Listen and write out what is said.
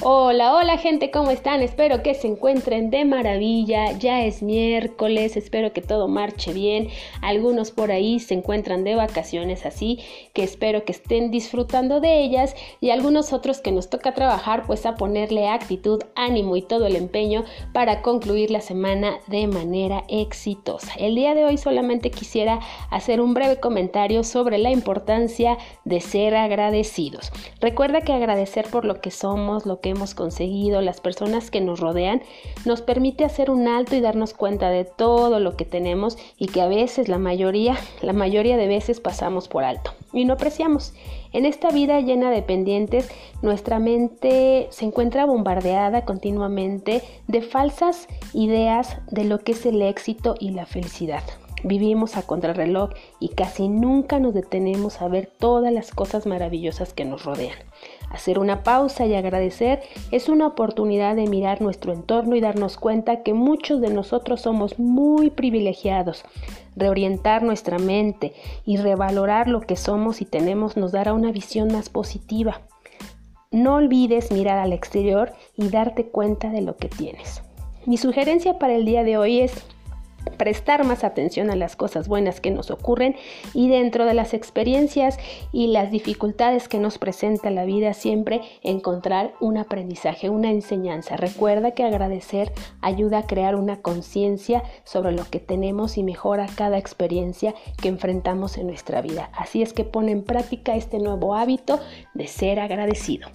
Hola, hola gente, ¿cómo están? Espero que se encuentren de maravilla. Ya es miércoles, espero que todo marche bien. Algunos por ahí se encuentran de vacaciones, así que espero que estén disfrutando de ellas y algunos otros que nos toca trabajar, pues a ponerle actitud, ánimo y todo el empeño para concluir la semana de manera exitosa. El día de hoy solamente quisiera hacer un breve comentario sobre la importancia de ser agradecidos. Recuerda que agradecer por lo que somos, lo que hemos conseguido, las personas que nos rodean, nos permite hacer un alto y darnos cuenta de todo lo que tenemos y que a veces la mayoría, la mayoría de veces pasamos por alto y no apreciamos. En esta vida llena de pendientes, nuestra mente se encuentra bombardeada continuamente de falsas ideas de lo que es el éxito y la felicidad. Vivimos a contrarreloj y casi nunca nos detenemos a ver todas las cosas maravillosas que nos rodean. Hacer una pausa y agradecer es una oportunidad de mirar nuestro entorno y darnos cuenta que muchos de nosotros somos muy privilegiados. Reorientar nuestra mente y revalorar lo que somos y tenemos nos dará una visión más positiva. No olvides mirar al exterior y darte cuenta de lo que tienes. Mi sugerencia para el día de hoy es prestar más atención a las cosas buenas que nos ocurren y dentro de las experiencias y las dificultades que nos presenta la vida siempre encontrar un aprendizaje, una enseñanza. Recuerda que agradecer ayuda a crear una conciencia sobre lo que tenemos y mejora cada experiencia que enfrentamos en nuestra vida. Así es que pone en práctica este nuevo hábito de ser agradecido.